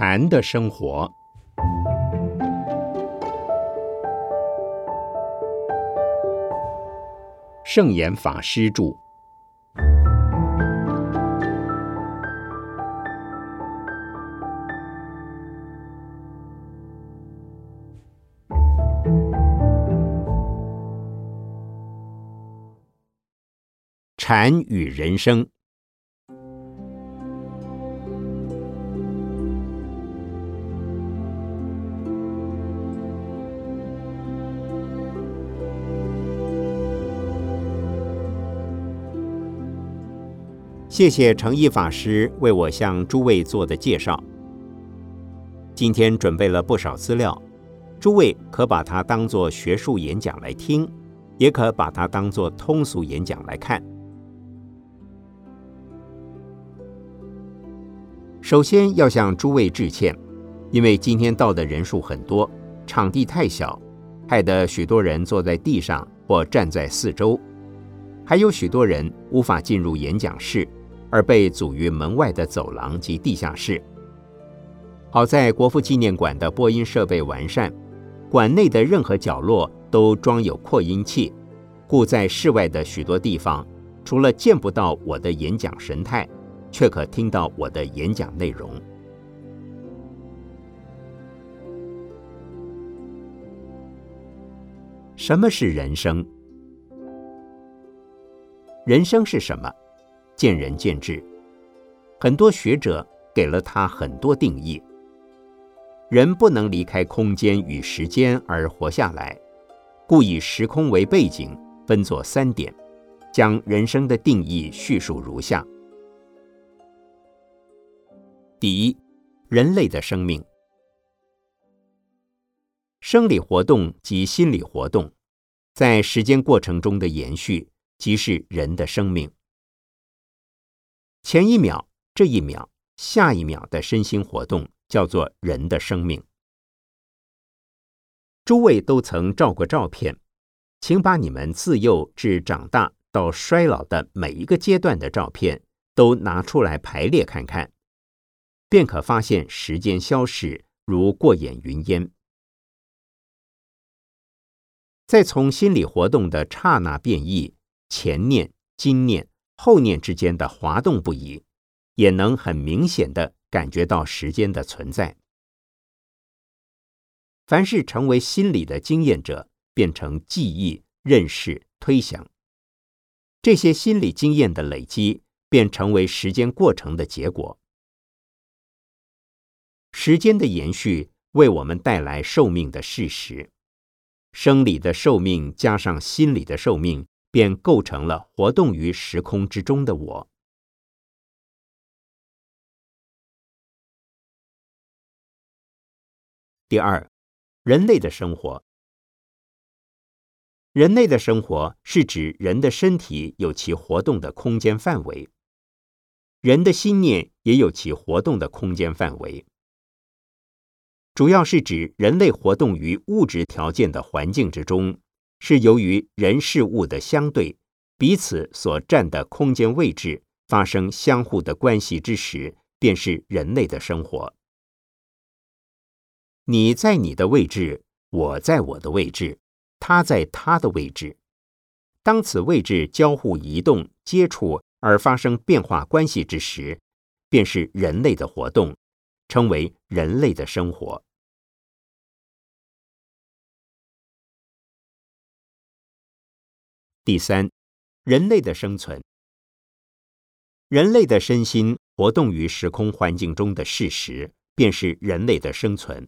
禅的生活，圣严法师著。禅与人生。谢谢诚意法师为我向诸位做的介绍。今天准备了不少资料，诸位可把它当作学术演讲来听，也可把它当作通俗演讲来看。首先要向诸位致歉，因为今天到的人数很多，场地太小，害得许多人坐在地上或站在四周，还有许多人无法进入演讲室。而被阻于门外的走廊及地下室。好在国父纪念馆的播音设备完善，馆内的任何角落都装有扩音器，故在室外的许多地方，除了见不到我的演讲神态，却可听到我的演讲内容。什么是人生？人生是什么？见仁见智，很多学者给了他很多定义。人不能离开空间与时间而活下来，故以时空为背景，分作三点，将人生的定义叙述如下：第一，人类的生命，生理活动及心理活动，在时间过程中的延续，即是人的生命。前一秒、这一秒、下一秒的身心活动，叫做人的生命。诸位都曾照过照片，请把你们自幼至长大到衰老的每一个阶段的照片都拿出来排列看看，便可发现时间消逝如过眼云烟。再从心理活动的刹那变异，前念、今念。后念之间的滑动不已，也能很明显的感觉到时间的存在。凡是成为心理的经验者，变成记忆、认识、推想，这些心理经验的累积，便成为时间过程的结果。时间的延续为我们带来寿命的事实，生理的寿命加上心理的寿命。便构成了活动于时空之中的我。第二，人类的生活。人类的生活是指人的身体有其活动的空间范围，人的心念也有其活动的空间范围。主要是指人类活动于物质条件的环境之中。是由于人事物的相对，彼此所占的空间位置发生相互的关系之时，便是人类的生活。你在你的位置，我在我的位置，他在他的位置。当此位置交互移动、接触而发生变化关系之时，便是人类的活动，称为人类的生活。第三，人类的生存。人类的身心活动于时空环境中的事实，便是人类的生存。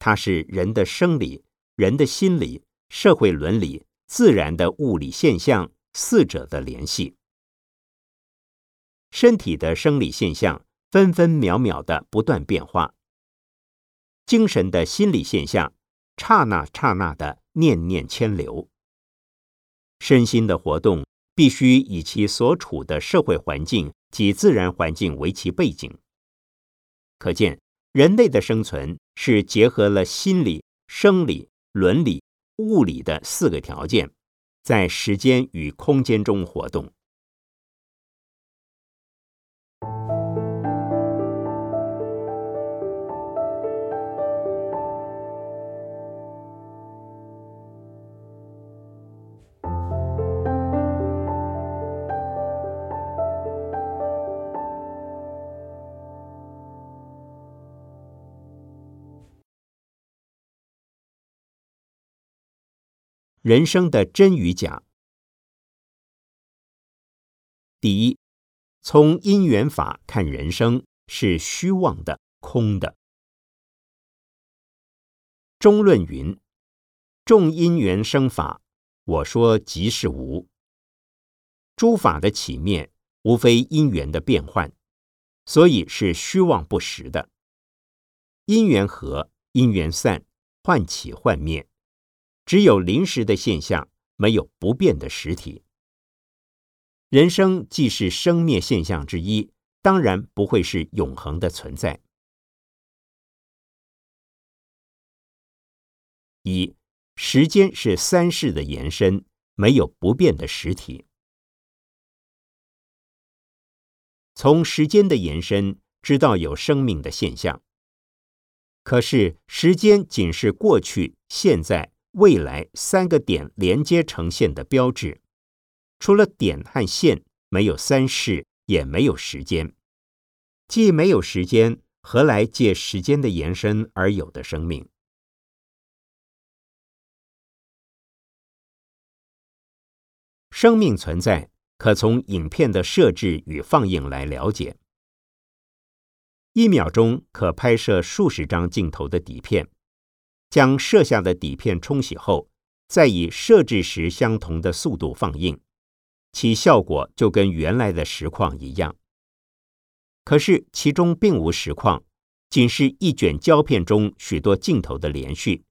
它是人的生理、人的心理、社会伦理、自然的物理现象四者的联系。身体的生理现象分分秒秒的不断变化，精神的心理现象刹那刹那的念念牵流。身心的活动必须以其所处的社会环境及自然环境为其背景。可见，人类的生存是结合了心理、生理、伦理、物理的四个条件，在时间与空间中活动。人生的真与假。第一，从因缘法看人生是虚妄的、空的。中论云：“众因缘生法，我说即是无。诸法的起灭，无非因缘的变换，所以是虚妄不实的。因缘合，因缘散，幻起幻灭。”只有临时的现象，没有不变的实体。人生既是生灭现象之一，当然不会是永恒的存在。一，时间是三世的延伸，没有不变的实体。从时间的延伸，知道有生命的现象。可是时间仅是过去、现在。未来三个点连接呈现的标志，除了点和线，没有三世，也没有时间。既没有时间，何来借时间的延伸而有的生命？生命存在，可从影片的设置与放映来了解。一秒钟可拍摄数十张镜头的底片。将摄下的底片冲洗后，再以设置时相同的速度放映，其效果就跟原来的实况一样。可是其中并无实况，仅是一卷胶片中许多镜头的连续。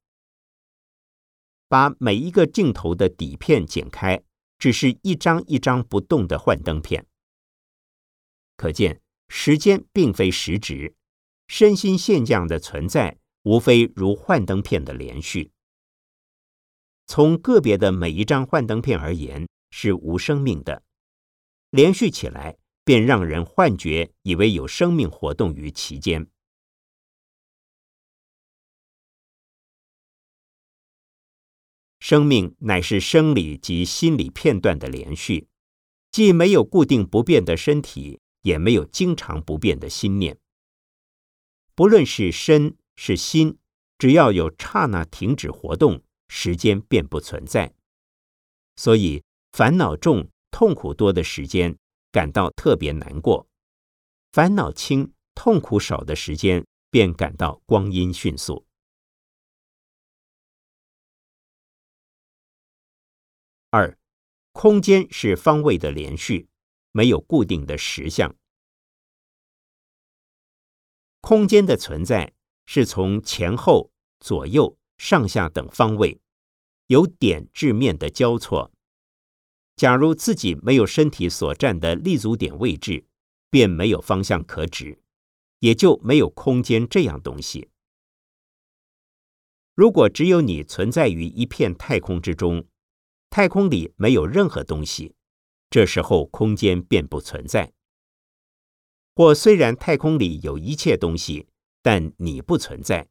把每一个镜头的底片剪开，只是一张一张不动的幻灯片。可见时间并非实质，身心现象的存在。无非如幻灯片的连续，从个别的每一张幻灯片而言是无生命的，连续起来便让人幻觉，以为有生命活动于其间。生命乃是生理及心理片段的连续，既没有固定不变的身体，也没有经常不变的心念。不论是身。是心，只要有刹那停止活动，时间便不存在。所以，烦恼重、痛苦多的时间，感到特别难过；烦恼轻、痛苦少的时间，便感到光阴迅速。二，空间是方位的连续，没有固定的实相。空间的存在。是从前后、左右、上下等方位，由点至面的交错。假如自己没有身体所占的立足点位置，便没有方向可指，也就没有空间这样东西。如果只有你存在于一片太空之中，太空里没有任何东西，这时候空间便不存在。或虽然太空里有一切东西。但你不存在，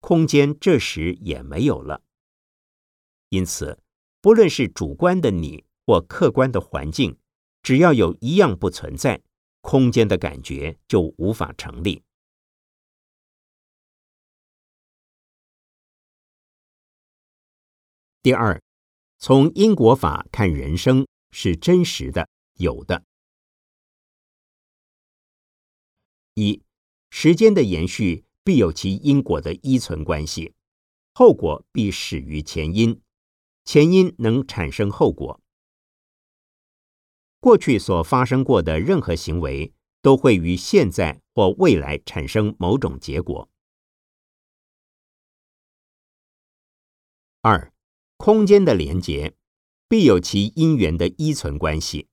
空间这时也没有了。因此，不论是主观的你或客观的环境，只要有一样不存在，空间的感觉就无法成立。第二，从因果法看人生是真实的、有的。一。时间的延续必有其因果的依存关系，后果必始于前因，前因能产生后果。过去所发生过的任何行为，都会于现在或未来产生某种结果。二，空间的连结必有其因缘的依存关系，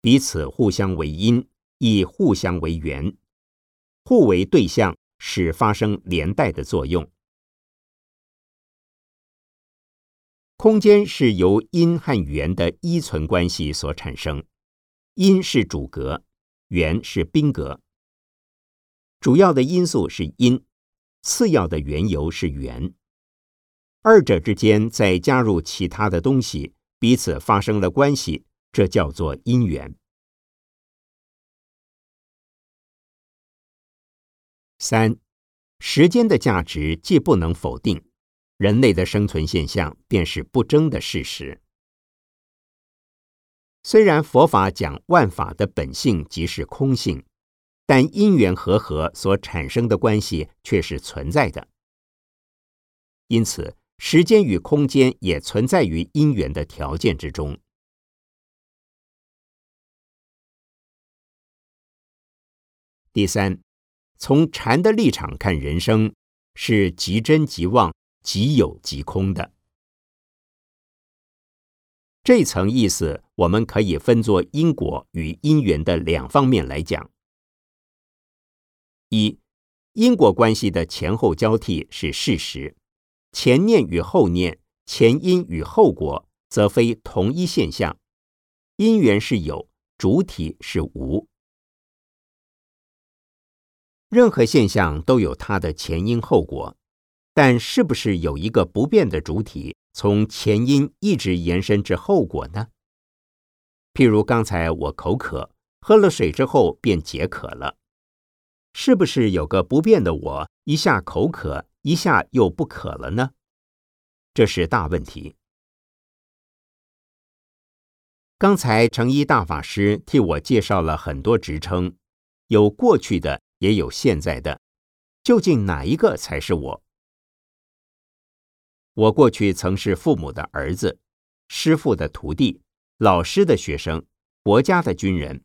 彼此互相为因，亦互相为缘。互为对象，使发生连带的作用。空间是由因和缘的依存关系所产生，因是主格，缘是宾格。主要的因素是因，次要的缘由是缘。二者之间再加入其他的东西，彼此发生了关系，这叫做因缘。三，时间的价值既不能否定，人类的生存现象便是不争的事实。虽然佛法讲万法的本性即是空性，但因缘和合所产生的关系却是存在的。因此，时间与空间也存在于因缘的条件之中。第三，从禅的立场看，人生是即真即妄、即有即空的。这层意思，我们可以分作因果与因缘的两方面来讲。一，因果关系的前后交替是事实，前念与后念、前因与后果则非同一现象。因缘是有，主体是无。任何现象都有它的前因后果，但是不是有一个不变的主体，从前因一直延伸至后果呢？譬如刚才我口渴，喝了水之后便解渴了，是不是有个不变的我，一下口渴，一下又不渴了呢？这是大问题。刚才成一大法师替我介绍了很多职称，有过去的。也有现在的，究竟哪一个才是我？我过去曾是父母的儿子，师傅的徒弟，老师的学生，国家的军人，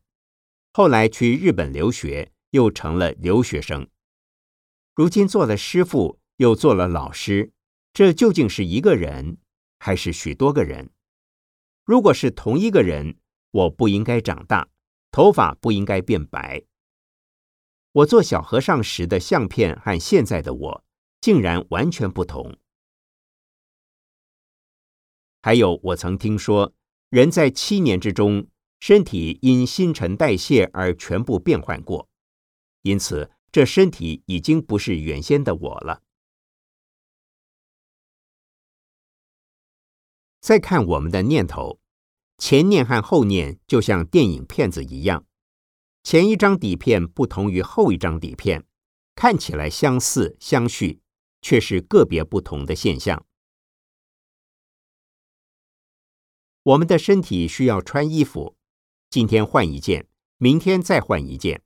后来去日本留学，又成了留学生。如今做了师傅，又做了老师，这究竟是一个人，还是许多个人？如果是同一个人，我不应该长大，头发不应该变白。我做小和尚时的相片和现在的我竟然完全不同。还有，我曾听说，人在七年之中，身体因新陈代谢而全部变换过，因此这身体已经不是原先的我了。再看我们的念头，前念和后念就像电影片子一样。前一张底片不同于后一张底片，看起来相似相续，却是个别不同的现象。我们的身体需要穿衣服，今天换一件，明天再换一件，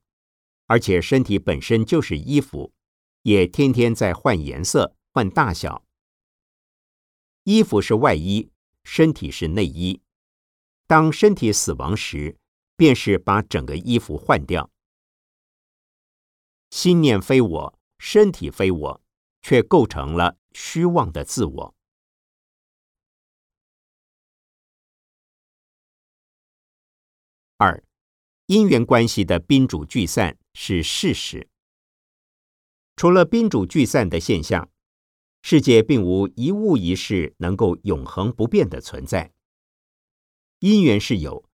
而且身体本身就是衣服，也天天在换颜色、换大小。衣服是外衣，身体是内衣。当身体死亡时，便是把整个衣服换掉。心念非我，身体非我，却构成了虚妄的自我。二，因缘关系的宾主聚散是事实。除了宾主聚散的现象，世界并无一物一事能够永恒不变的存在。因缘是有。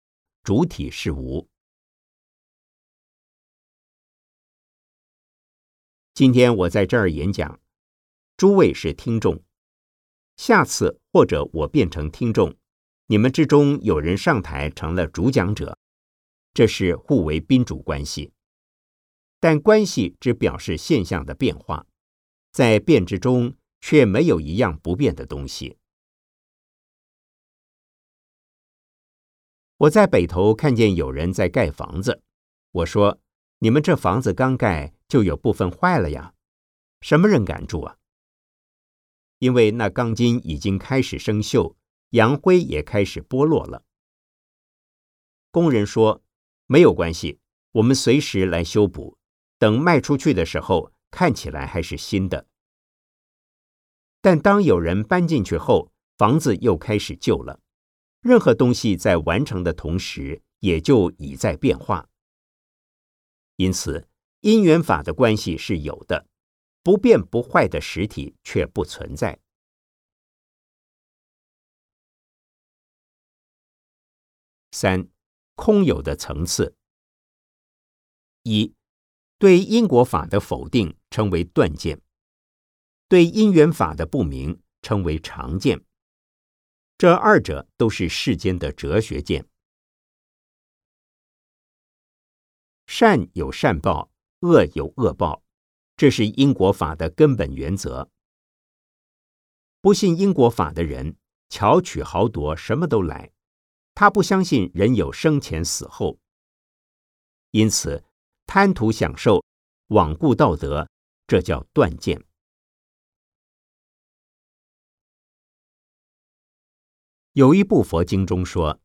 主体是无。今天我在这儿演讲，诸位是听众。下次或者我变成听众，你们之中有人上台成了主讲者，这是互为宾主关系。但关系只表示现象的变化，在变之中却没有一样不变的东西。我在北头看见有人在盖房子，我说：“你们这房子刚盖就有部分坏了呀，什么人敢住啊？”因为那钢筋已经开始生锈，洋灰也开始剥落了。工人说：“没有关系，我们随时来修补，等卖出去的时候看起来还是新的。”但当有人搬进去后，房子又开始旧了。任何东西在完成的同时，也就已在变化。因此，因缘法的关系是有的，不变不坏的实体却不存在。三，空有的层次：一，对因果法的否定称为断见；对因缘法的不明称为常见。这二者都是世间的哲学见。善有善报，恶有恶报，这是因果法的根本原则。不信因果法的人，巧取豪夺，什么都来。他不相信人有生前死后，因此贪图享受，罔顾道德，这叫断见。有一部佛经中说：“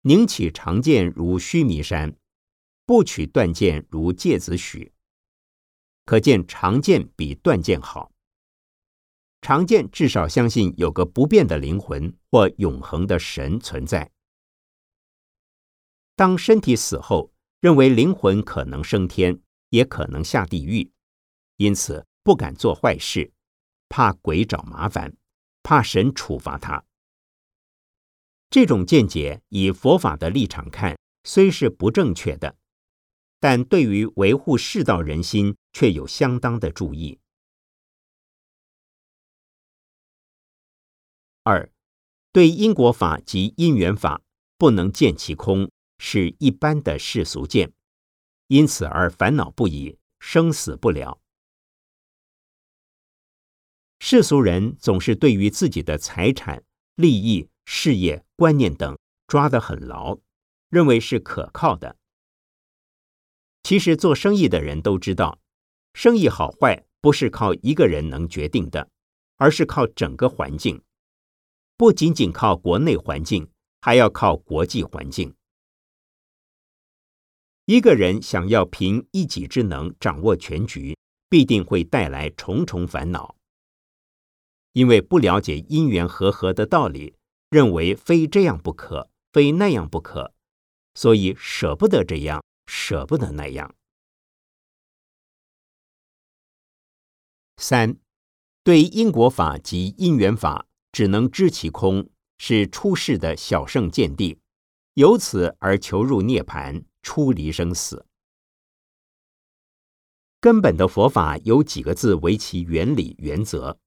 宁起长剑如须弥山，不取断剑如芥子许。”可见长剑比断剑好。长剑至少相信有个不变的灵魂或永恒的神存在。当身体死后，认为灵魂可能升天，也可能下地狱，因此不敢做坏事，怕鬼找麻烦，怕神处罚他。这种见解以佛法的立场看，虽是不正确的，但对于维护世道人心却有相当的注意。二，对因果法及因缘法不能见其空，是一般的世俗见，因此而烦恼不已，生死不了。世俗人总是对于自己的财产、利益、事业、观念等抓得很牢，认为是可靠的。其实做生意的人都知道，生意好坏不是靠一个人能决定的，而是靠整个环境。不仅仅靠国内环境，还要靠国际环境。一个人想要凭一己之能掌握全局，必定会带来重重烦恼。因为不了解因缘和合的道理，认为非这样不可，非那样不可，所以舍不得这样，舍不得那样。三，对因果法及因缘法。只能知其空，是出世的小圣见地，由此而求入涅盘，出离生死。根本的佛法有几个字为其原理原则：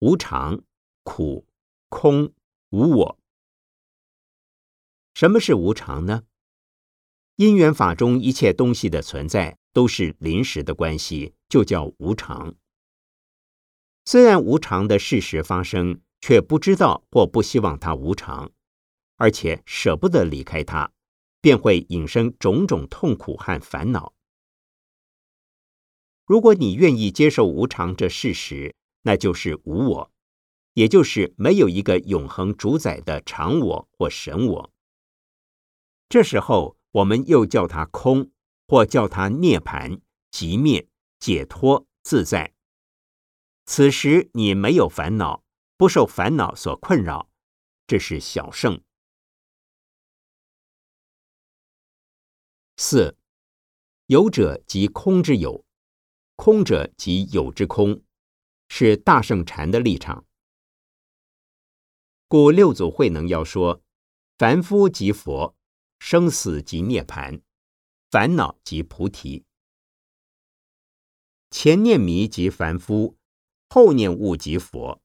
无常、苦、空、无我。什么是无常呢？因缘法中一切东西的存在都是临时的关系，就叫无常。虽然无常的事实发生，却不知道或不希望它无常，而且舍不得离开它，便会引生种种痛苦和烦恼。如果你愿意接受无常这事实，那就是无我，也就是没有一个永恒主宰的常我或神我。这时候，我们又叫它空，或叫它涅槃、即灭、解脱、自在。此时你没有烦恼，不受烦恼所困扰，这是小圣。四有者即空之有，空者即有之空，是大圣禅的立场。故六祖慧能要说：凡夫即佛，生死即涅盘，烦恼即菩提。前念迷即凡夫。后念悟即佛，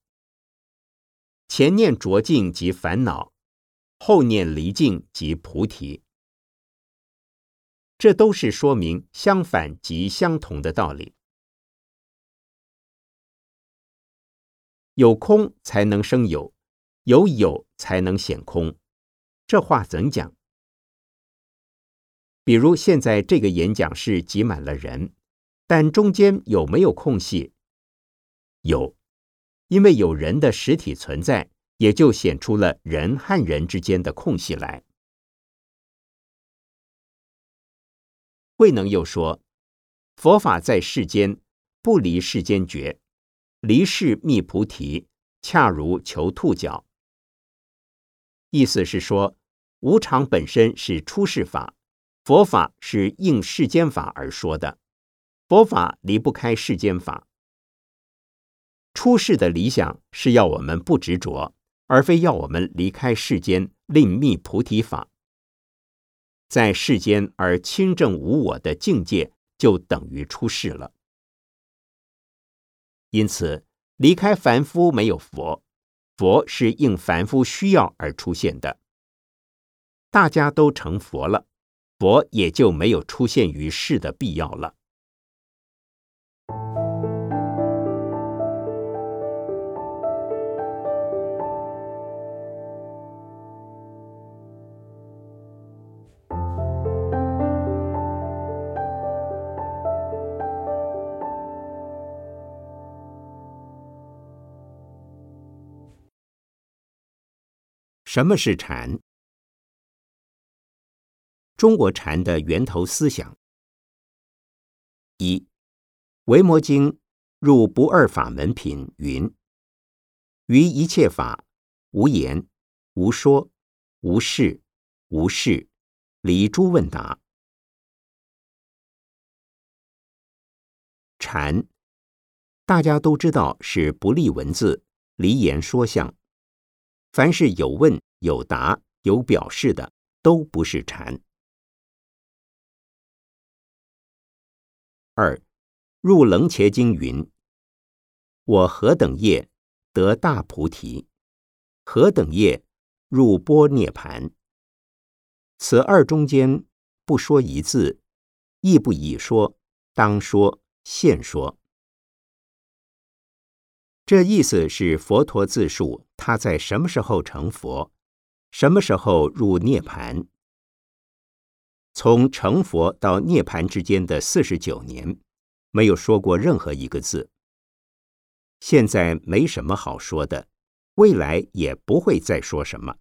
前念浊净即烦恼，后念离净即菩提。这都是说明相反即相同的道理。有空才能生有，有有才能显空。这话怎讲？比如现在这个演讲室挤满了人，但中间有没有空隙？有，因为有人的实体存在，也就显出了人和人之间的空隙来。慧能又说：“佛法在世间，不离世间觉，离世觅菩提，恰如求兔角。”意思是说，无常本身是出世法，佛法是应世间法而说的，佛法离不开世间法。出世的理想是要我们不执着，而非要我们离开世间另觅菩提法。在世间而清正无我的境界，就等于出世了。因此，离开凡夫没有佛，佛是应凡夫需要而出现的。大家都成佛了，佛也就没有出现于世的必要了。什么是禅？中国禅的源头思想：一，《维摩经》入不二法门品云：“于一切法，无言、无说、无事、无事，离诸问答。”禅，大家都知道是不立文字，离言说相。凡是有问、有答、有表示的，都不是禅。二，入楞伽经云：“我何等业得大菩提？何等业入波涅盘？此二中间不说一字，亦不以说，当说。”现说，这意思是佛陀自述他在什么时候成佛，什么时候入涅盘。从成佛到涅盘之间的四十九年，没有说过任何一个字。现在没什么好说的，未来也不会再说什么。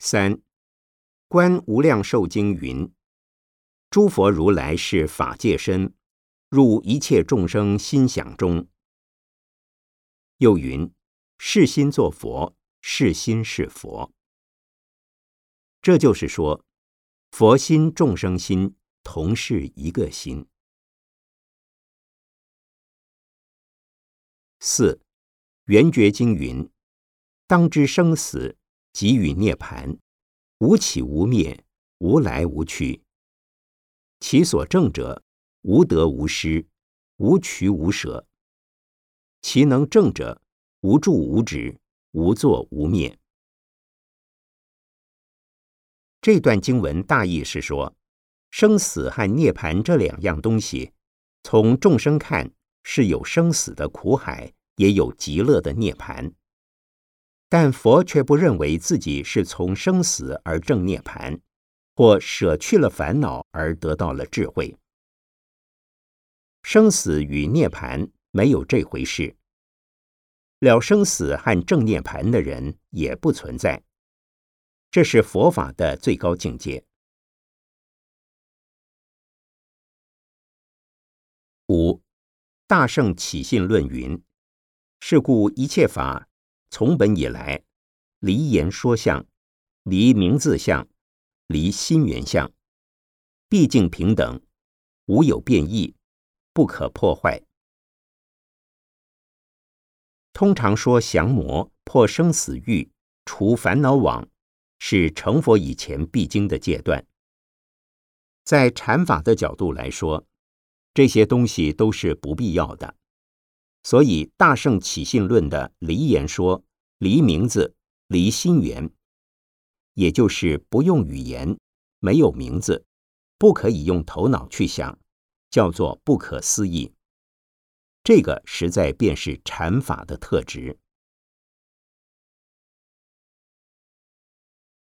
三观无量寿经云。诸佛如来是法界身，入一切众生心想中。又云：是心作佛，是心是佛。这就是说，佛心、众生心同是一个心。四圆觉经云：当知生死，即与涅盘，无起无灭，无来无去。其所证者，无得无失，无取无舍。其能正者，无住无止，无作无灭。这段经文大意是说，生死和涅槃这两样东西，从众生看是有生死的苦海，也有极乐的涅槃。但佛却不认为自己是从生死而证涅槃。或舍去了烦恼而得到了智慧，生死与涅槃没有这回事。了生死和正念盘的人也不存在，这是佛法的最高境界。五大圣起信论云：是故一切法从本以来，离言说相，离名字相。离心缘相，毕竟平等，无有变异，不可破坏。通常说降魔、破生死欲、除烦恼网，是成佛以前必经的阶段。在禅法的角度来说，这些东西都是不必要的。所以大圣起信论的离言说，离名字，离心缘。也就是不用语言，没有名字，不可以用头脑去想，叫做不可思议。这个实在便是禅法的特质。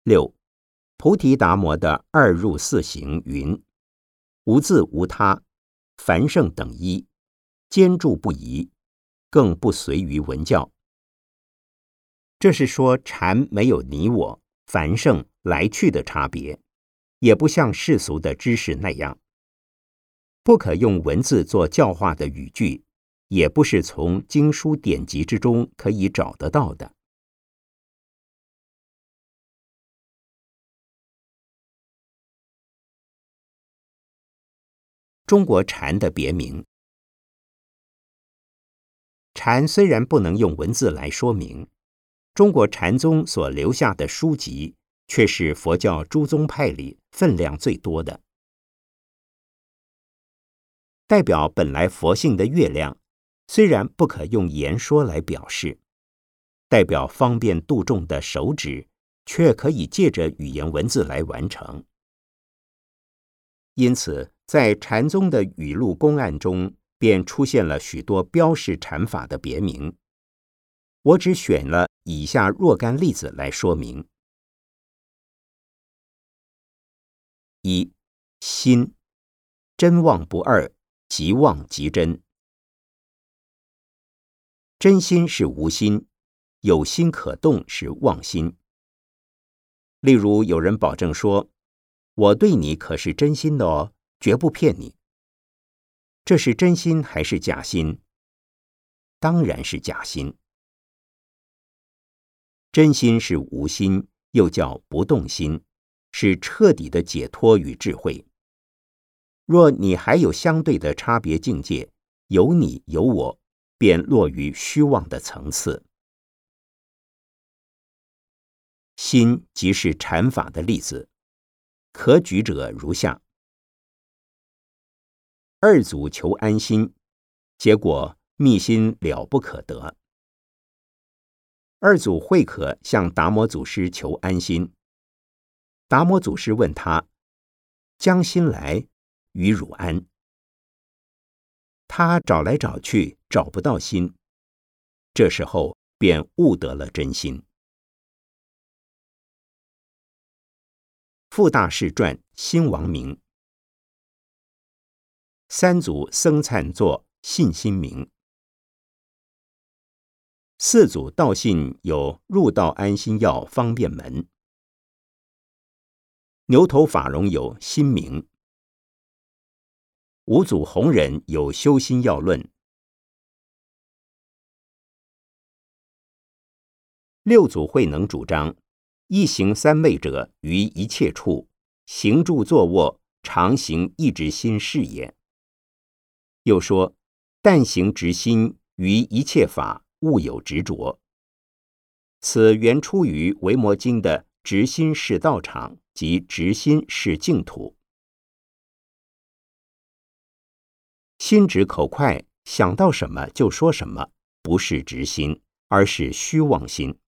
六，菩提达摩的二入四行云：无自无他，凡圣等一，坚住不移，更不随于文教。这是说禅没有你我。繁盛来去的差别，也不像世俗的知识那样，不可用文字做教化的语句，也不是从经书典籍之中可以找得到的。中国禅的别名，禅虽然不能用文字来说明。中国禅宗所留下的书籍，却是佛教诸宗派里分量最多的。代表本来佛性的月亮，虽然不可用言说来表示；代表方便度众的手指，却可以借着语言文字来完成。因此，在禅宗的语录公案中，便出现了许多标示禅法的别名。我只选了以下若干例子来说明：一、心真妄不二，即妄即真。真心是无心，有心可动是妄心。例如，有人保证说：“我对你可是真心的哦，绝不骗你。”这是真心还是假心？当然是假心。真心是无心，又叫不动心，是彻底的解脱与智慧。若你还有相对的差别境界，有你有我，便落于虚妄的层次。心即是禅法的例子，可举者如下：二祖求安心，结果密心了不可得。二祖慧可向达摩祖师求安心，达摩祖师问他：“将心来与汝安？”他找来找去找不到心，这时候便悟得了真心。傅大士传新王明，三祖僧璨作信心明，四祖道信有入道安心药方便门，牛头法融有心明，五祖弘忍有修心要论，六祖慧能主张。一行三昧者，于一切处行住坐卧，常行一直心是也。又说，但行直心于一切法，勿有执着。此原出于《维摩经》的“直心是道场”及“直心是净土”。心直口快，想到什么就说什么，不是直心，而是虚妄心。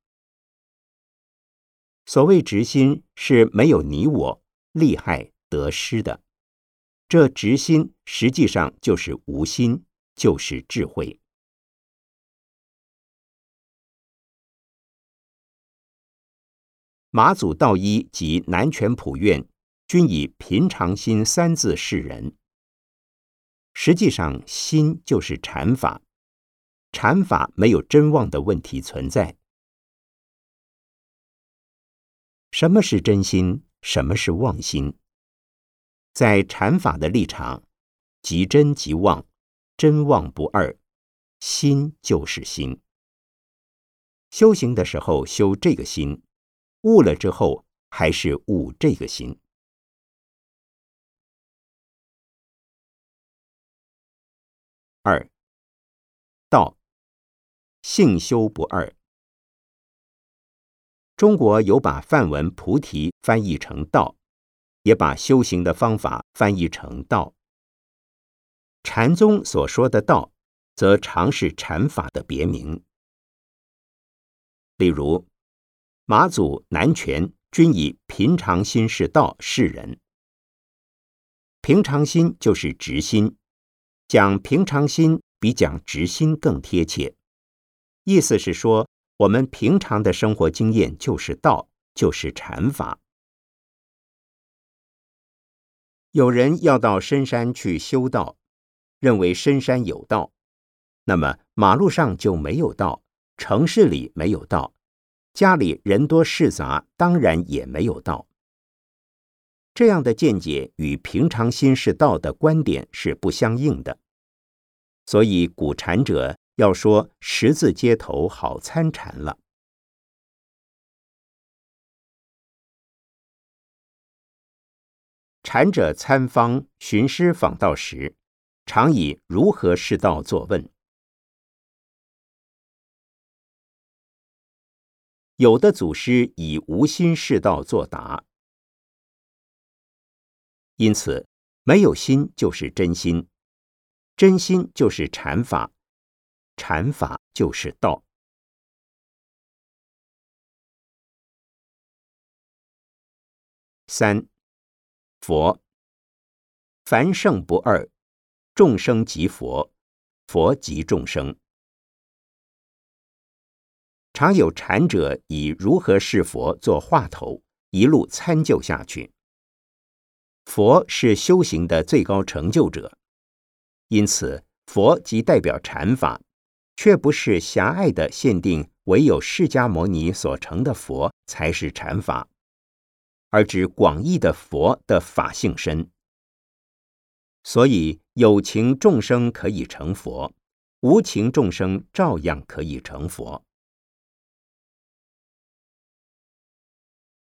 所谓直心是没有你我利害得失的，这直心实际上就是无心，就是智慧。马祖道一及南泉普愿均以平常心三字示人。实际上，心就是禅法，禅法没有真妄的问题存在。什么是真心？什么是妄心？在禅法的立场，即真即妄，真妄不二，心就是心。修行的时候修这个心，悟了之后还是悟这个心。二道性修不二。中国有把梵文“菩提”翻译成“道”，也把修行的方法翻译成“道”。禅宗所说的“道”，则常是禅法的别名。例如，马祖、南泉均以“平常心是道”示人。平常心就是直心，讲平常心比讲直心更贴切。意思是说。我们平常的生活经验就是道，就是禅法。有人要到深山去修道，认为深山有道，那么马路上就没有道，城市里没有道，家里人多事杂，当然也没有道。这样的见解与平常心是道的观点是不相应的，所以古禅者。要说十字街头好参禅了。禅者参方寻师访道时，常以如何是道作问。有的祖师以无心是道作答。因此，没有心就是真心，真心就是禅法。禅法就是道。三，佛，凡圣不二，众生即佛，佛即众生。常有禅者以如何是佛做话头，一路参究下去。佛是修行的最高成就者，因此佛即代表禅法。却不是狭隘的限定唯有释迦牟尼所成的佛才是禅法，而指广义的佛的法性身。所以有情众生可以成佛，无情众生照样可以成佛。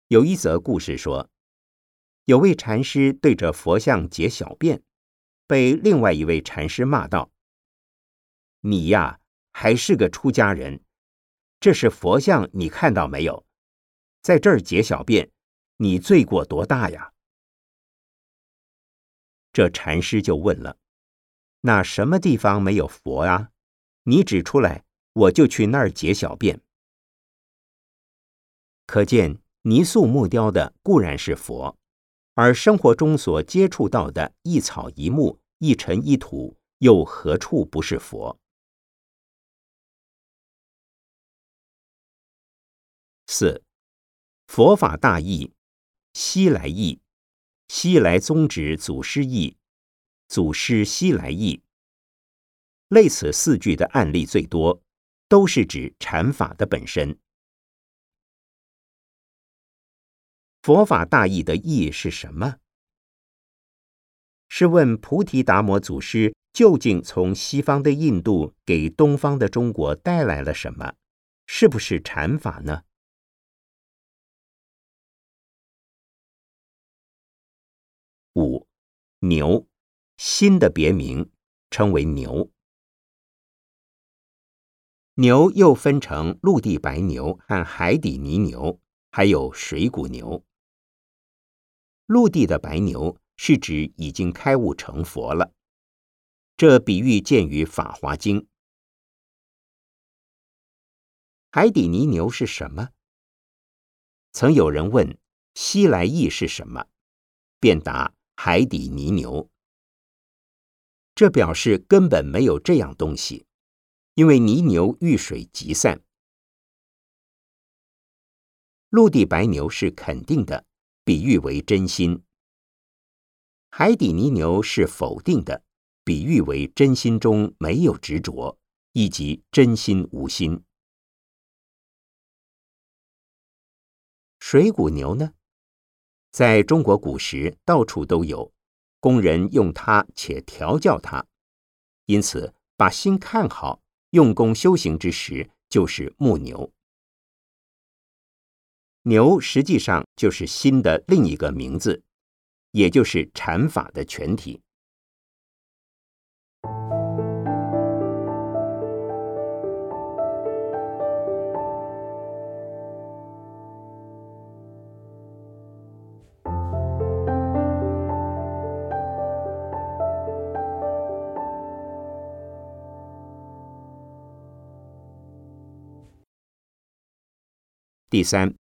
有一则故事说，有位禅师对着佛像解小便，被另外一位禅师骂道：“你呀，还是个出家人。”这是佛像，你看到没有？在这儿解小便，你罪过多大呀？这禅师就问了：“那什么地方没有佛啊？你指出来，我就去那儿解小便。”可见泥塑木雕的固然是佛，而生活中所接触到的一草一木、一尘一土，又何处不是佛？四，佛法大义，西来意，西来宗旨祖师意，祖师西来意。类此四句的案例最多，都是指禅法的本身。佛法大义的义是什么？是问菩提达摩祖师究竟从西方的印度给东方的中国带来了什么？是不是禅法呢？五牛，新的别名称为牛。牛又分成陆地白牛和海底泥牛，还有水谷牛。陆地的白牛是指已经开悟成佛了，这比喻见于《法华经》。海底泥牛是什么？曾有人问：“西来意是什么？”便答。海底泥牛，这表示根本没有这样东西，因为泥牛遇水即散。陆地白牛是肯定的，比喻为真心；海底泥牛是否定的，比喻为真心中没有执着，以及真心无心。水谷牛呢？在中国古时，到处都有工人用它，且调教它，因此把心看好，用功修行之时，就是木牛。牛实际上就是心的另一个名字，也就是禅法的全体。第三，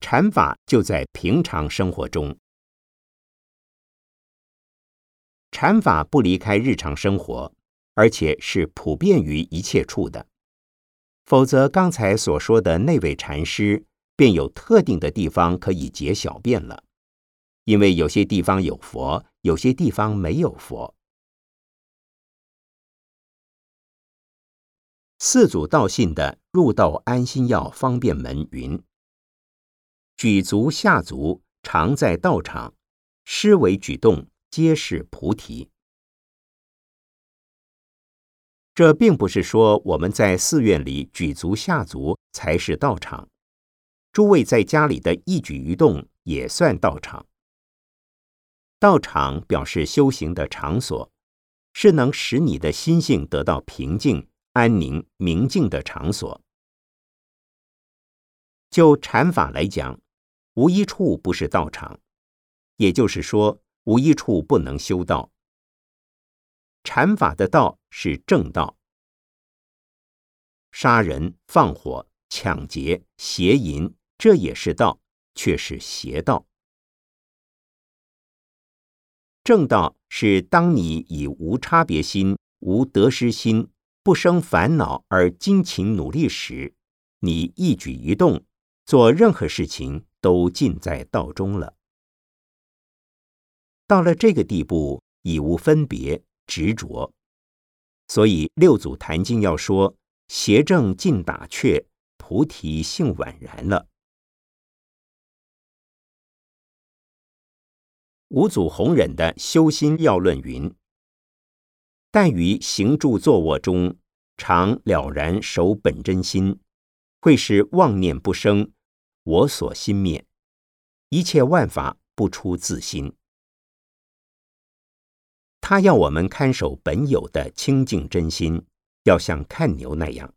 禅法就在平常生活中。禅法不离开日常生活，而且是普遍于一切处的。否则，刚才所说的那位禅师便有特定的地方可以解小便了，因为有些地方有佛，有些地方没有佛。四祖道信的入道安心药方便门云：“举足下足常在道场，施为举动皆是菩提。”这并不是说我们在寺院里举足下足才是道场，诸位在家里的一举一动也算道场。道场表示修行的场所，是能使你的心性得到平静。安宁明净的场所。就禅法来讲，无一处不是道场，也就是说，无一处不能修道。禅法的道是正道，杀人、放火、抢劫、邪淫，这也是道，却是邪道。正道是当你以无差别心、无得失心。不生烦恼而精勤努力时，你一举一动，做任何事情都尽在道中了。到了这个地步，已无分别执着，所以六祖坛经要说：邪正尽打却，菩提性宛然了。五祖弘忍的修心要论云：“但于行住坐卧中，常了然守本真心，会使妄念不生，我所心灭，一切万法不出自心。”他要我们看守本有的清净真心，要像看牛那样。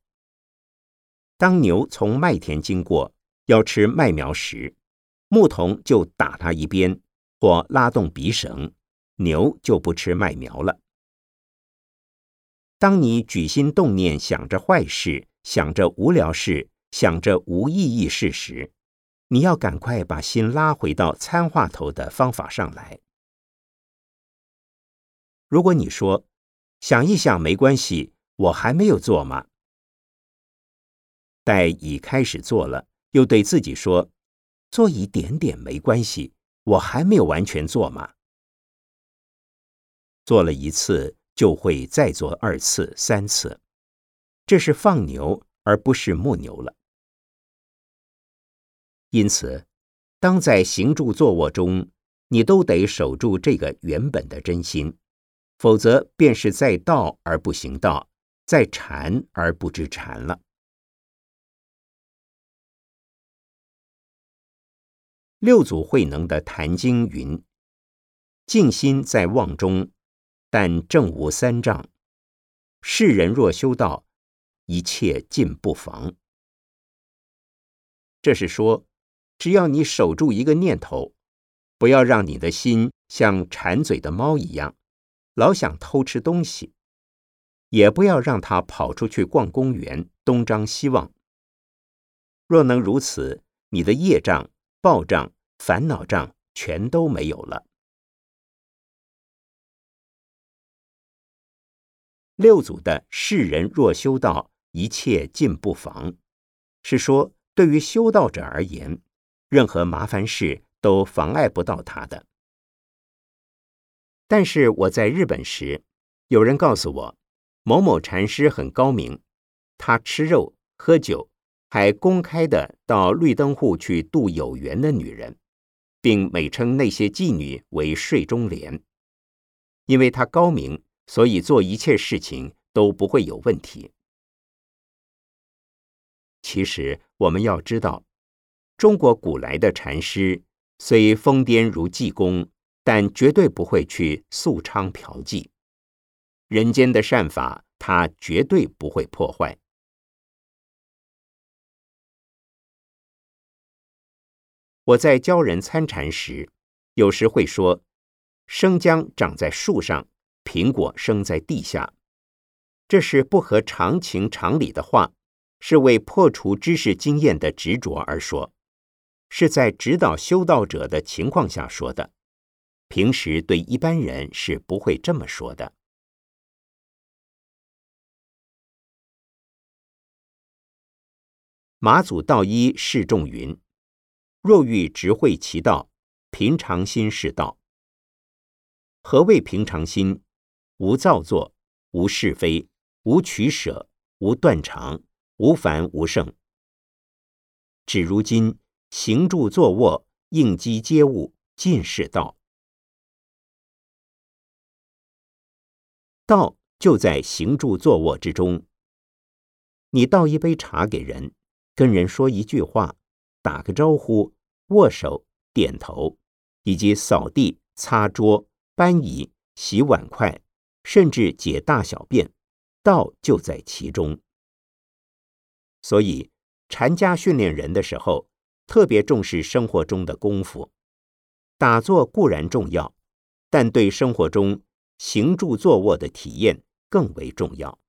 当牛从麦田经过，要吃麦苗时，牧童就打他一鞭。或拉动鼻绳，牛就不吃麦苗了。当你举心动念想着坏事、想着无聊事、想着无意义事时，你要赶快把心拉回到参话头的方法上来。如果你说想一想没关系，我还没有做嘛，待已开始做了，又对自己说做一点点没关系。我还没有完全做嘛，做了一次就会再做二次、三次，这是放牛而不是牧牛了。因此，当在行住坐卧中，你都得守住这个原本的真心，否则便是在道而不行道，在禅而不知禅了。六祖慧能的《坛经》云：“静心在妄中，但正无三障。世人若修道，一切尽不妨。”这是说，只要你守住一个念头，不要让你的心像馋嘴的猫一样，老想偷吃东西；也不要让它跑出去逛公园，东张西望。若能如此，你的业障。暴障、烦恼障全都没有了。六祖的世人若修道，一切尽不妨，是说对于修道者而言，任何麻烦事都妨碍不到他的。但是我在日本时，有人告诉我，某某禅师很高明，他吃肉、喝酒。还公开的到绿灯户去度有缘的女人，并美称那些妓女为睡中莲，因为他高明，所以做一切事情都不会有问题。其实我们要知道，中国古来的禅师虽疯癫如济公，但绝对不会去素娼嫖妓，人间的善法他绝对不会破坏。我在教人参禅时，有时会说：“生姜长在树上，苹果生在地下。”这是不合常情常理的话，是为破除知识经验的执着而说，是在指导修道者的情况下说的。平时对一般人是不会这么说的。马祖道一释众云。若欲直会其道，平常心是道。何谓平常心？无造作，无是非，无取舍，无断肠，无烦无胜。只如今行住坐卧，应机接物，尽是道。道就在行住坐卧之中。你倒一杯茶给人，跟人说一句话。打个招呼、握手、点头，以及扫地、擦桌、搬椅、洗碗筷，甚至解大小便，道就在其中。所以，禅家训练人的时候，特别重视生活中的功夫。打坐固然重要，但对生活中行住坐卧的体验更为重要。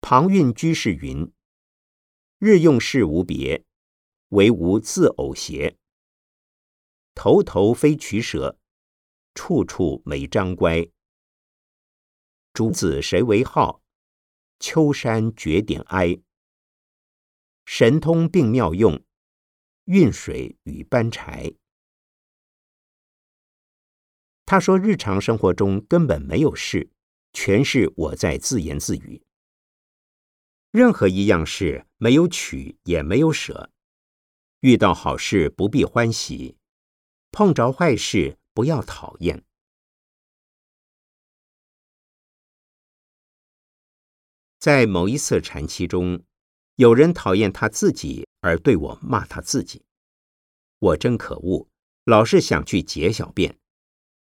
庞蕴居士云：“日用事无别，唯无自偶邪。头头非取舍，处处没张乖。竹子谁为号？秋山绝点哀。神通并妙用，运水与搬柴。”他说：“日常生活中根本没有事，全是我在自言自语。任何一样事没有取也没有舍，遇到好事不必欢喜，碰着坏事不要讨厌。在某一次禅期中，有人讨厌他自己而对我骂他自己，我真可恶，老是想去解小便。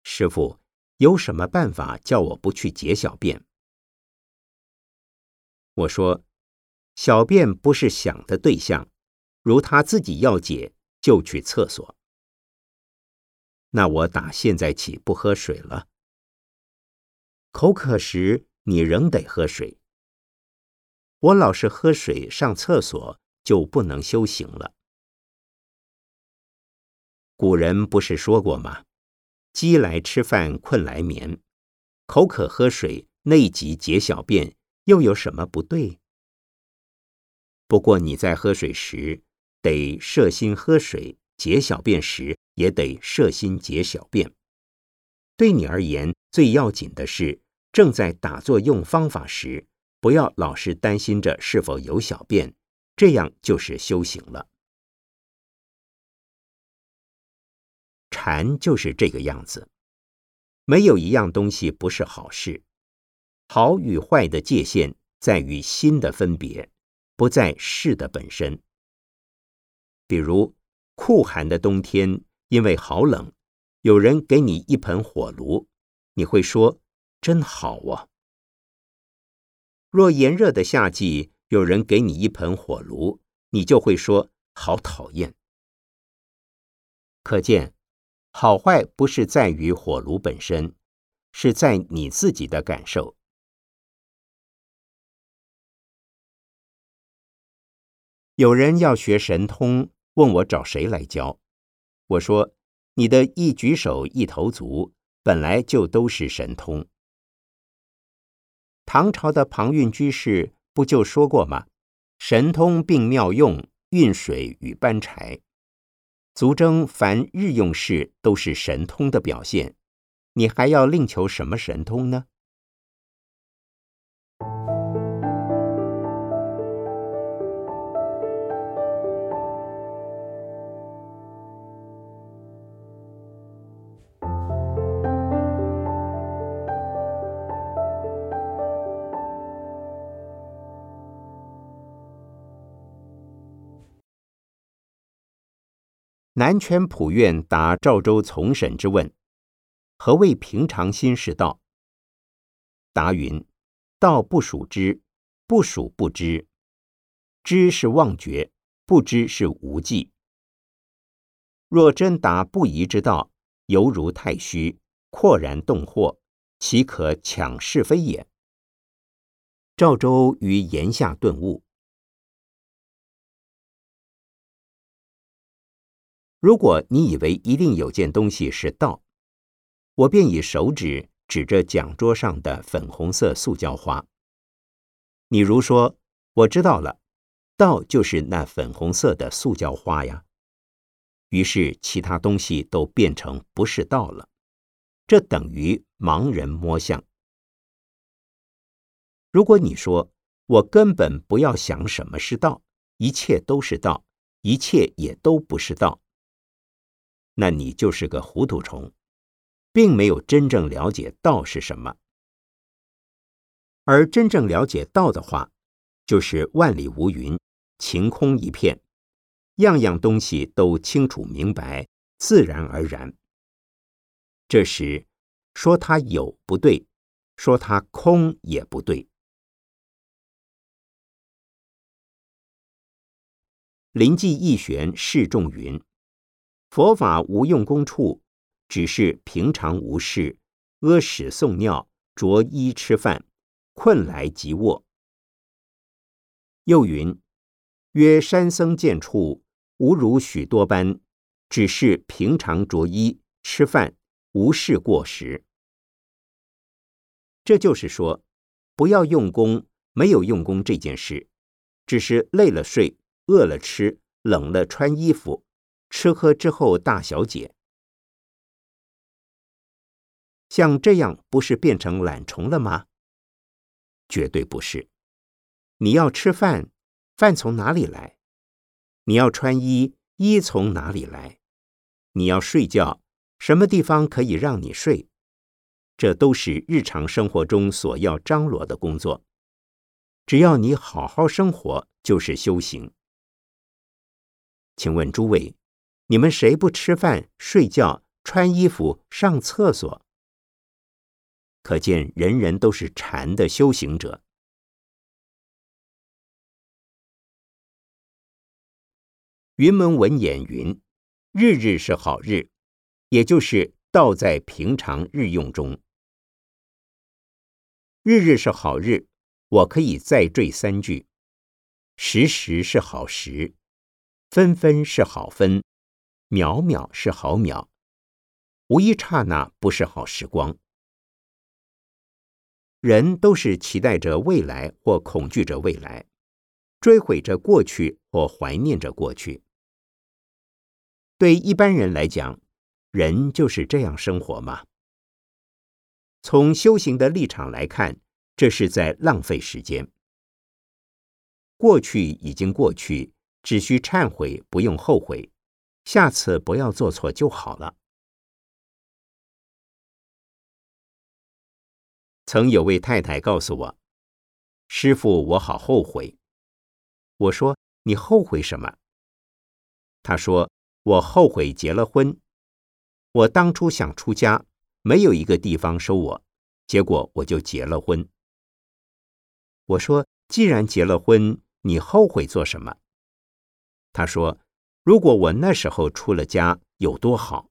师傅，有什么办法叫我不去解小便？我说。小便不是想的对象，如他自己要解，就去厕所。那我打现在起不喝水了。口渴时你仍得喝水。我老是喝水上厕所，就不能修行了。古人不是说过吗？饥来吃饭，困来眠，口渴喝水，内急解小便，又有什么不对？不过你在喝水时得摄心喝水，解小便时也得摄心解小便。对你而言，最要紧的是正在打坐用方法时，不要老是担心着是否有小便，这样就是修行了。禅就是这个样子，没有一样东西不是好事。好与坏的界限在于心的分别。不在事的本身。比如酷寒的冬天，因为好冷，有人给你一盆火炉，你会说真好啊。若炎热的夏季，有人给你一盆火炉，你就会说好讨厌。可见，好坏不是在于火炉本身，是在你自己的感受。有人要学神通，问我找谁来教。我说：“你的一举手一投足，本来就都是神通。”唐朝的庞蕴居士不就说过吗？“神通并妙用，运水与搬柴，足征凡日用事都是神通的表现。你还要另求什么神通呢？”南泉普院答赵州从审之问：何谓平常心是道？答云：道不属知，不属不知。知是妄觉，不知是无记。若真达不疑之道，犹如太虚，阔然洞惑，岂可抢是非也？赵州于言下顿悟。如果你以为一定有件东西是道，我便以手指指着讲桌上的粉红色塑胶花。你如说我知道了，道就是那粉红色的塑胶花呀。于是其他东西都变成不是道了，这等于盲人摸象。如果你说我根本不要想什么是道，一切都是道，一切也都不是道。那你就是个糊涂虫，并没有真正了解道是什么。而真正了解道的话，就是万里无云，晴空一片，样样东西都清楚明白，自然而然。这时说它有不对，说它空也不对。临济义玄释众云。佛法无用功处，只是平常无事，屙屎送尿，着衣吃饭，困来即卧。又云：曰山僧见处，无如许多般，只是平常着衣吃饭，无事过时。这就是说，不要用功，没有用功这件事，只是累了睡，饿了吃，冷了穿衣服。吃喝之后大小解。像这样不是变成懒虫了吗？绝对不是。你要吃饭，饭从哪里来？你要穿衣，衣从哪里来？你要睡觉，什么地方可以让你睡？这都是日常生活中所要张罗的工作。只要你好好生活，就是修行。请问诸位，你们谁不吃饭、睡觉、穿衣服、上厕所？可见人人都是禅的修行者。云门文言云：“日日是好日”，也就是道在平常日用中。日日是好日，我可以再缀三句：时时是好时，分分是好分，秒秒是好秒，无一刹那不是好时光。人都是期待着未来或恐惧着未来，追悔着过去或怀念着过去。对一般人来讲，人就是这样生活吗？从修行的立场来看，这是在浪费时间。过去已经过去，只需忏悔，不用后悔，下次不要做错就好了。曾有位太太告诉我：“师傅，我好后悔。”我说：“你后悔什么？”他说。我后悔结了婚。我当初想出家，没有一个地方收我，结果我就结了婚。我说：“既然结了婚，你后悔做什么？”他说：“如果我那时候出了家，有多好。”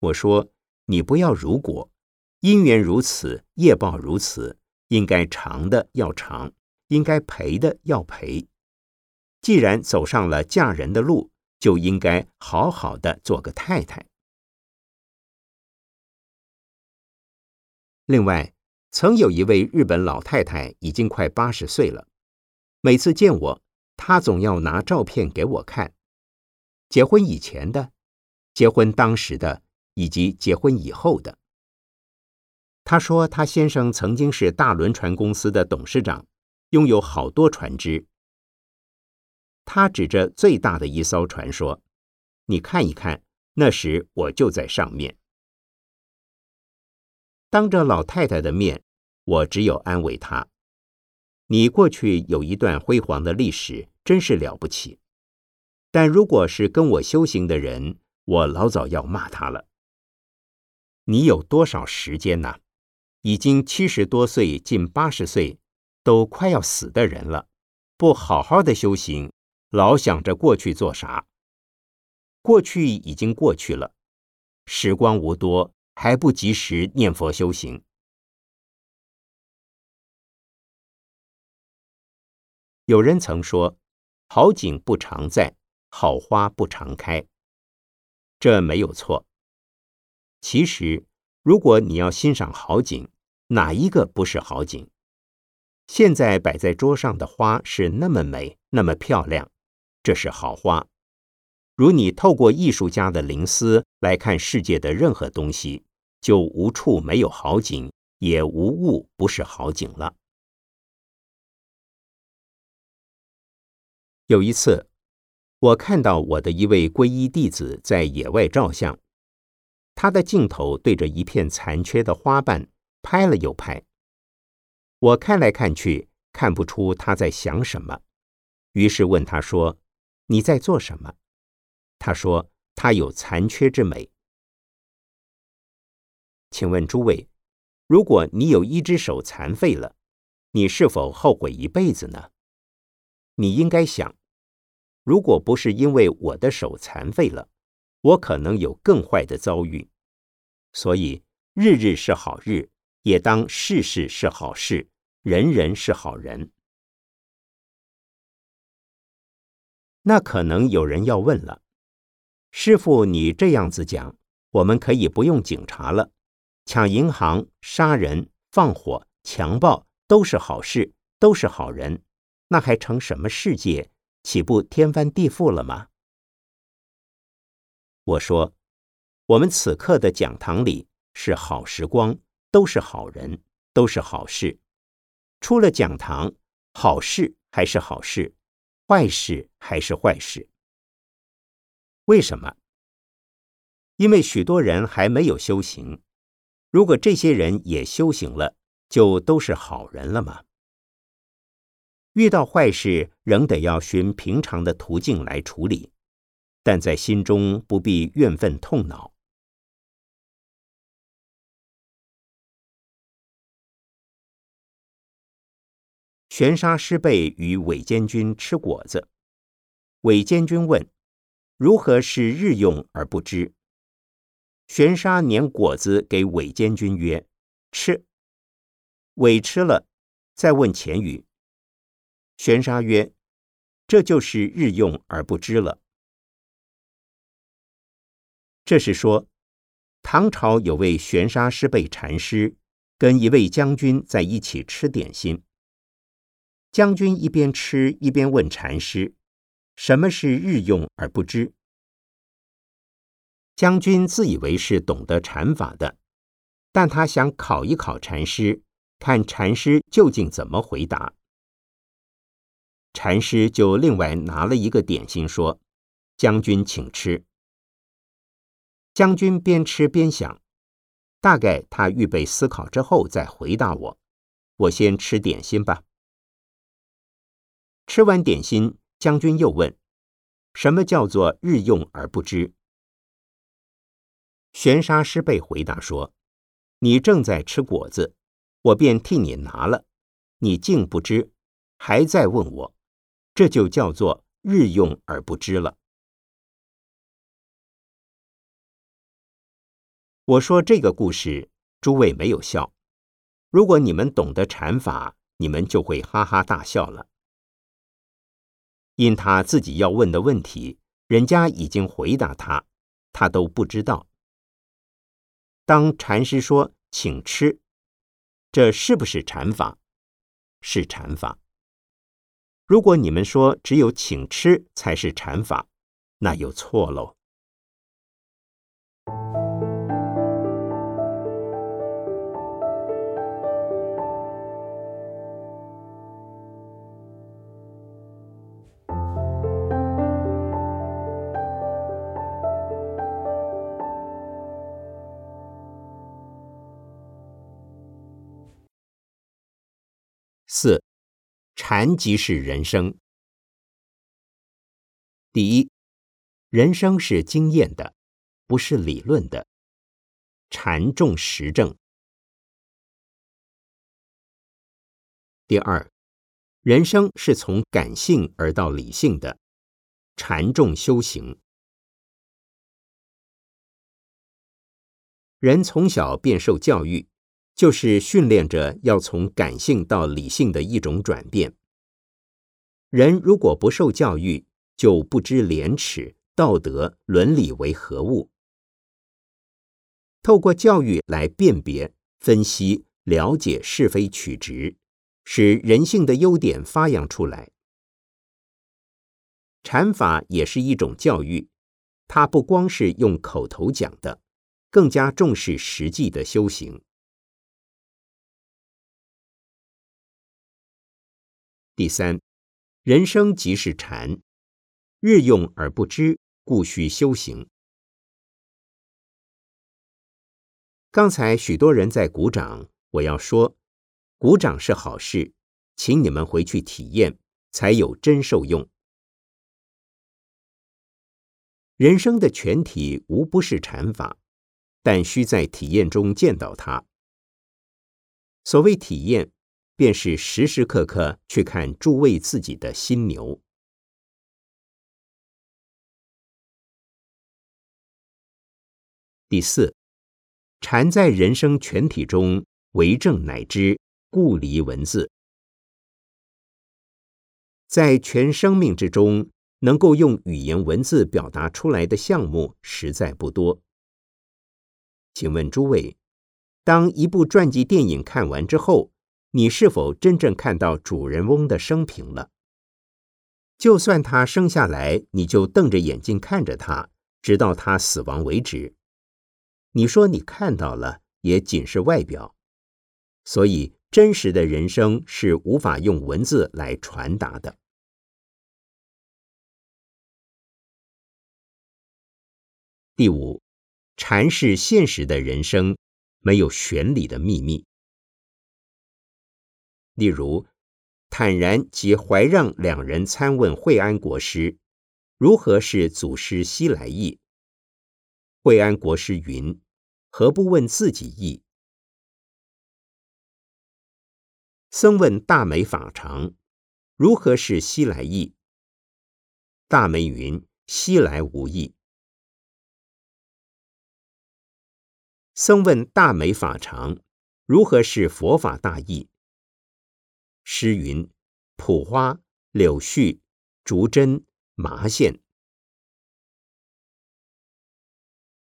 我说：“你不要如果，因缘如此，业报如此，应该长的要长，应该赔的要赔。既然走上了嫁人的路。”就应该好好的做个太太。另外，曾有一位日本老太太，已经快八十岁了。每次见我，她总要拿照片给我看，结婚以前的、结婚当时的以及结婚以后的。她说，她先生曾经是大轮船公司的董事长，拥有好多船只。他指着最大的一艘船说：“你看一看，那时我就在上面。”当着老太太的面，我只有安慰她：“你过去有一段辉煌的历史，真是了不起。但如果是跟我修行的人，我老早要骂他了。你有多少时间呢？已经七十多岁，近八十岁，都快要死的人了，不好好的修行。”老想着过去做啥？过去已经过去了，时光无多，还不及时念佛修行。有人曾说：“好景不常在，好花不常开。”这没有错。其实，如果你要欣赏好景，哪一个不是好景？现在摆在桌上的花是那么美，那么漂亮。这是好花，如你透过艺术家的灵思来看世界的任何东西，就无处没有好景，也无物不是好景了。有一次，我看到我的一位皈依弟子在野外照相，他的镜头对着一片残缺的花瓣拍了又拍，我看来看去看不出他在想什么，于是问他说。你在做什么？他说：“他有残缺之美。”请问诸位，如果你有一只手残废了，你是否后悔一辈子呢？你应该想，如果不是因为我的手残废了，我可能有更坏的遭遇。所以，日日是好日，也当事事是好事，人人是好人。那可能有人要问了，师傅，你这样子讲，我们可以不用警察了，抢银行、杀人、放火、强暴都是好事，都是好人，那还成什么世界？岂不天翻地覆了吗？我说，我们此刻的讲堂里是好时光，都是好人，都是好事。出了讲堂，好事还是好事，坏事还是坏事。为什么？因为许多人还没有修行。如果这些人也修行了，就都是好人了吗？遇到坏事，仍得要寻平常的途径来处理，但在心中不必怨愤痛恼。玄沙师辈与韦监军吃果子，韦监军问：“如何是日用而不知？”玄沙拈果子给韦监军曰：“吃。”韦吃了，再问钱语。玄沙曰：“这就是日用而不知了。”这是说，唐朝有位玄沙师辈禅师，跟一位将军在一起吃点心。将军一边吃一边问禅师：“什么是日用而不知？”将军自以为是懂得禅法的，但他想考一考禅师，看禅师究竟怎么回答。禅师就另外拿了一个点心，说：“将军请吃。”将军边吃边想，大概他预备思考之后再回答我。我先吃点心吧。吃完点心，将军又问：“什么叫做日用而不知？”玄沙师辈回答说：“你正在吃果子，我便替你拿了，你竟不知，还在问我。”这就叫做日用而不知了。我说这个故事，诸位没有笑。如果你们懂得禅法，你们就会哈哈大笑了。因他自己要问的问题，人家已经回答他，他都不知道。当禅师说“请吃”，这是不是禅法？是禅法。如果你们说只有请吃才是禅法，那又错喽。四。禅即是人生。第一，人生是经验的，不是理论的。禅重实证。第二，人生是从感性而到理性的。禅重修行。人从小便受教育。就是训练着要从感性到理性的一种转变。人如果不受教育，就不知廉耻、道德、伦理为何物。透过教育来辨别、分析、了解是非曲直，使人性的优点发扬出来。禅法也是一种教育，它不光是用口头讲的，更加重视实际的修行。第三，人生即是禅，日用而不知，故需修行。刚才许多人在鼓掌，我要说，鼓掌是好事，请你们回去体验，才有真受用。人生的全体无不是禅法，但需在体验中见到它。所谓体验。便是时时刻刻去看诸位自己的心牛。第四，禅在人生全体中为正乃知，故离文字。在全生命之中，能够用语言文字表达出来的项目实在不多。请问诸位，当一部传记电影看完之后，你是否真正看到主人翁的生平了？就算他生下来，你就瞪着眼睛看着他，直到他死亡为止。你说你看到了，也仅是外表，所以真实的人生是无法用文字来传达的。第五，阐释现实的人生没有玄理的秘密。例如，坦然及怀让两人参问惠安国师，如何是祖师西来意？惠安国师云：“何不问自己意？”僧问大美法常，如何是西来意？大美云：“西来无意。”僧问大美法常，如何是佛法大意？诗云：蒲花、柳絮、竹针、麻线。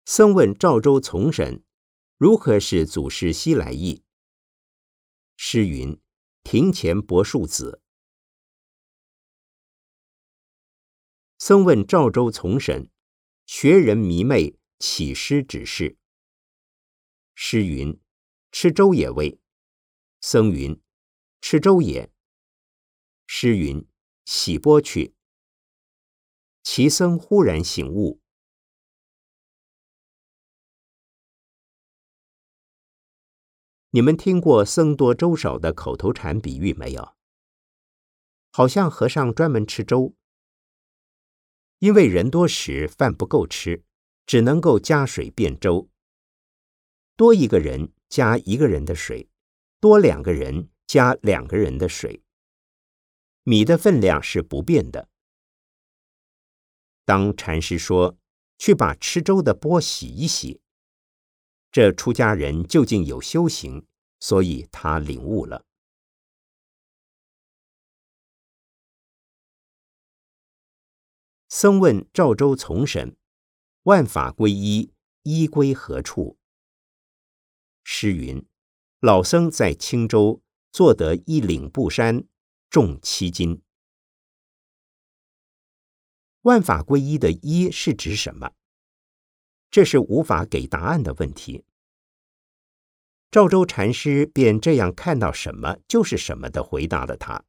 僧问赵州从审，如何是祖师西来意？诗云：庭前柏树子。僧问赵州从审，学人迷昧，起诗指示。诗云：“吃粥也味。”僧云：“吃粥也。”诗云：“洗钵去。”其僧忽然醒悟。你们听过“僧多粥少”的口头禅比喻没有？好像和尚专门吃粥，因为人多时饭不够吃，只能够加水变粥。多一个人加一个人的水，多两个人加两个人的水。米的分量是不变的。当禅师说：“去把吃粥的钵洗一洗。”这出家人究竟有修行，所以他领悟了。僧问赵州从审：“万法归一，一归何处？”诗云：“老僧在青州做得一领布衫，重七斤。”万法归一的“一”是指什么？这是无法给答案的问题。赵州禅师便这样看到什么就是什么的回答了他。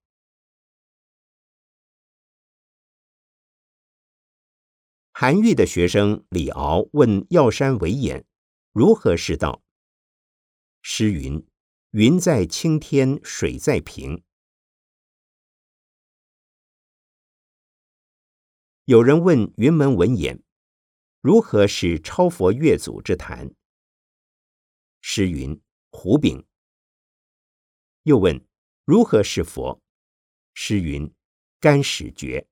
韩愈的学生李敖问药山惟演如何是道？诗云：“云在青天，水在平。”有人问云门文言：“如何是超佛越祖之谈？”诗云：“胡炳。”又问：“如何是佛？”诗云：“干始觉。”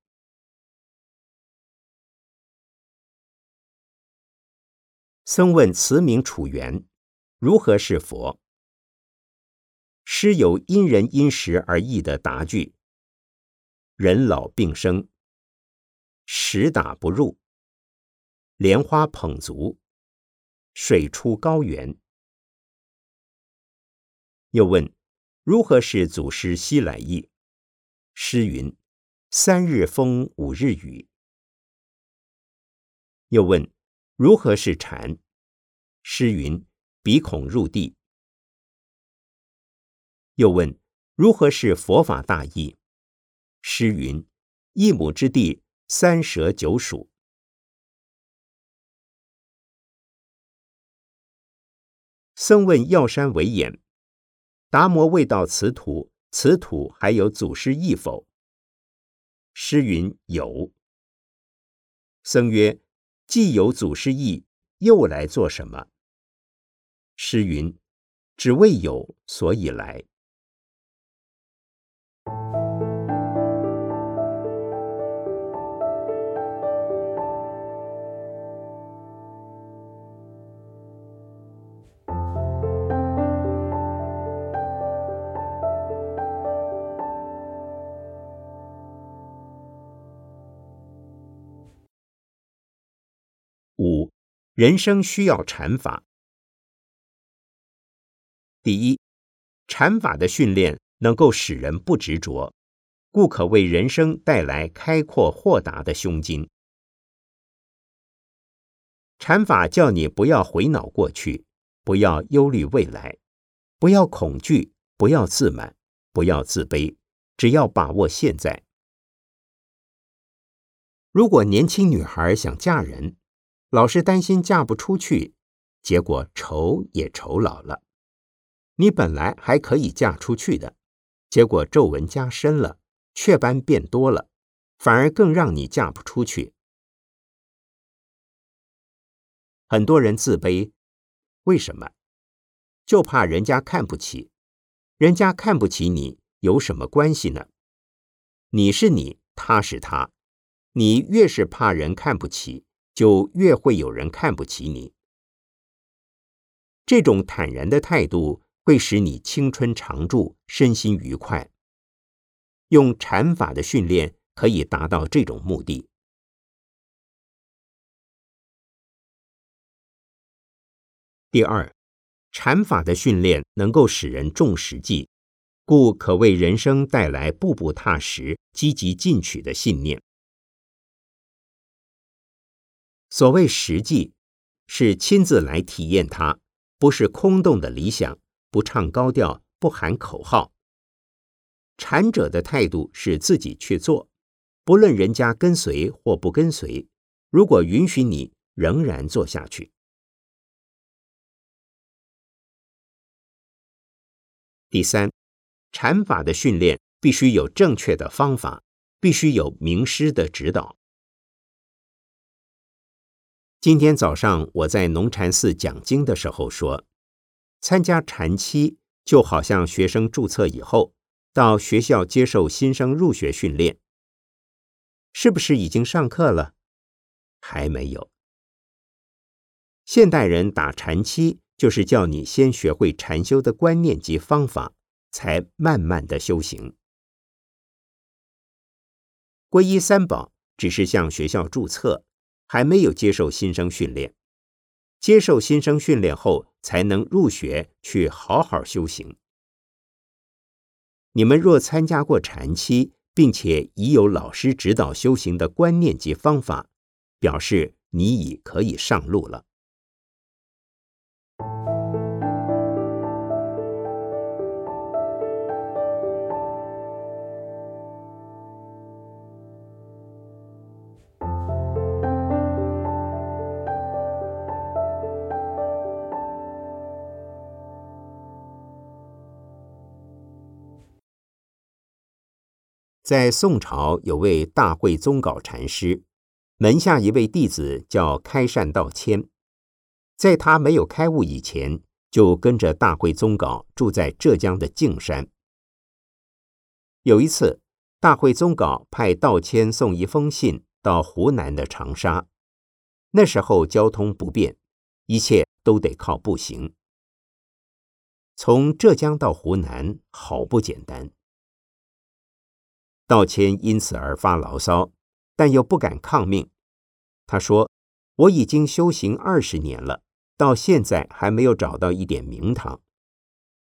僧问慈名楚元。如何是佛？诗有因人因时而异的答句：人老病生，石打不入；莲花捧足，水出高原。又问：如何是祖师西来意？诗云：三日风，五日雨。又问：如何是禅？诗云。鼻孔入地。又问：如何是佛法大义？诗云：一亩之地，三蛇九鼠。僧问药山为眼，达摩未到此土，此土还有祖师意否？诗云：有。僧曰：既有祖师意，又来做什么？诗云：“只为有，所以来。”人生需要禅法。第一，禅法的训练能够使人不执着，故可为人生带来开阔豁达的胸襟。禅法叫你不要回脑过去，不要忧虑未来，不要恐惧，不要自满，不要自卑，只要把握现在。如果年轻女孩想嫁人，老是担心嫁不出去，结果愁也愁老了。你本来还可以嫁出去的，结果皱纹加深了，雀斑变多了，反而更让你嫁不出去。很多人自卑，为什么？就怕人家看不起，人家看不起你有什么关系呢？你是你，他是他。你越是怕人看不起，就越会有人看不起你。这种坦然的态度会使你青春常驻，身心愉快。用禅法的训练可以达到这种目的。第二，禅法的训练能够使人重实际，故可为人生带来步步踏实、积极进取的信念。所谓实际，是亲自来体验它，不是空洞的理想，不唱高调，不喊口号。禅者的态度是自己去做，不论人家跟随或不跟随，如果允许你，仍然做下去。第三，禅法的训练必须有正确的方法，必须有名师的指导。今天早上我在农禅寺讲经的时候说，参加禅期就好像学生注册以后到学校接受新生入学训练，是不是已经上课了？还没有。现代人打禅期就是叫你先学会禅修的观念及方法，才慢慢的修行。皈依三宝只是向学校注册。还没有接受新生训练，接受新生训练后才能入学去好好修行。你们若参加过禅期，并且已有老师指导修行的观念及方法，表示你已可以上路了。在宋朝有位大慧宗稿禅师，门下一位弟子叫开善道谦，在他没有开悟以前，就跟着大慧宗稿住在浙江的径山。有一次，大慧宗稿派道谦送一封信到湖南的长沙，那时候交通不便，一切都得靠步行。从浙江到湖南，好不简单。道谦因此而发牢骚，但又不敢抗命。他说：“我已经修行二十年了，到现在还没有找到一点名堂。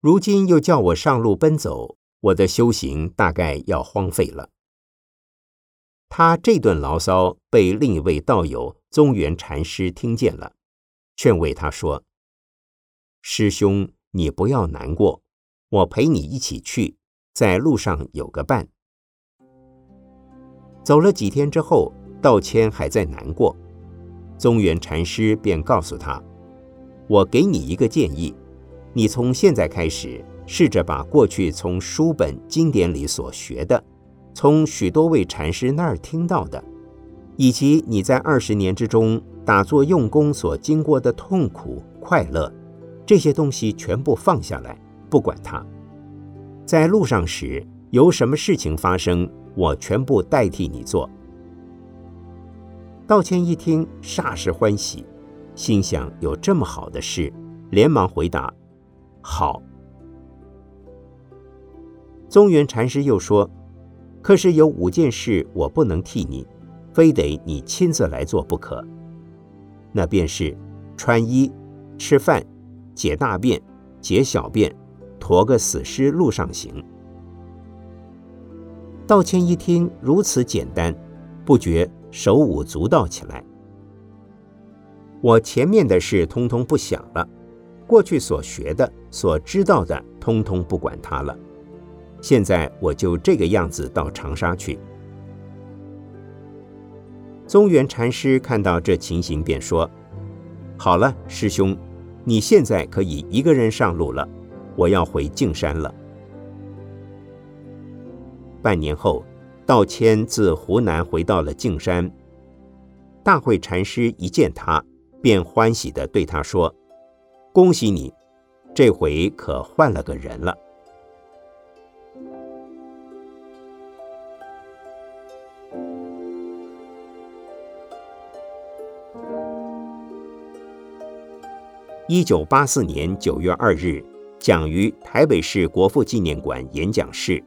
如今又叫我上路奔走，我的修行大概要荒废了。”他这顿牢骚被另一位道友宗元禅师听见了，劝慰他说：“师兄，你不要难过，我陪你一起去，在路上有个伴。”走了几天之后，道谦还在难过，宗元禅师便告诉他：“我给你一个建议，你从现在开始，试着把过去从书本经典里所学的，从许多位禅师那儿听到的，以及你在二十年之中打坐用功所经过的痛苦、快乐，这些东西全部放下来，不管它。在路上时有什么事情发生。”我全部代替你做。道谦一听，霎时欢喜，心想有这么好的事，连忙回答：“好。”宗元禅师又说：“可是有五件事我不能替你，非得你亲自来做不可。那便是穿衣、吃饭、解大便、解小便、驮个死尸路上行。”道谦一听如此简单，不觉手舞足蹈起来。我前面的事通通不想了，过去所学的、所知道的，通通不管它了。现在我就这个样子到长沙去。”宗元禅师看到这情形，便说：“好了，师兄，你现在可以一个人上路了。我要回径山了。”半年后，道谦自湖南回到了径山。大慧禅师一见他，便欢喜地对他说：“恭喜你，这回可换了个人了。”一九八四年九月二日，讲于台北市国父纪念馆演讲室。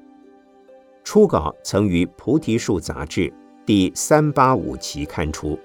初稿曾于《菩提树》杂志第三八五期刊出。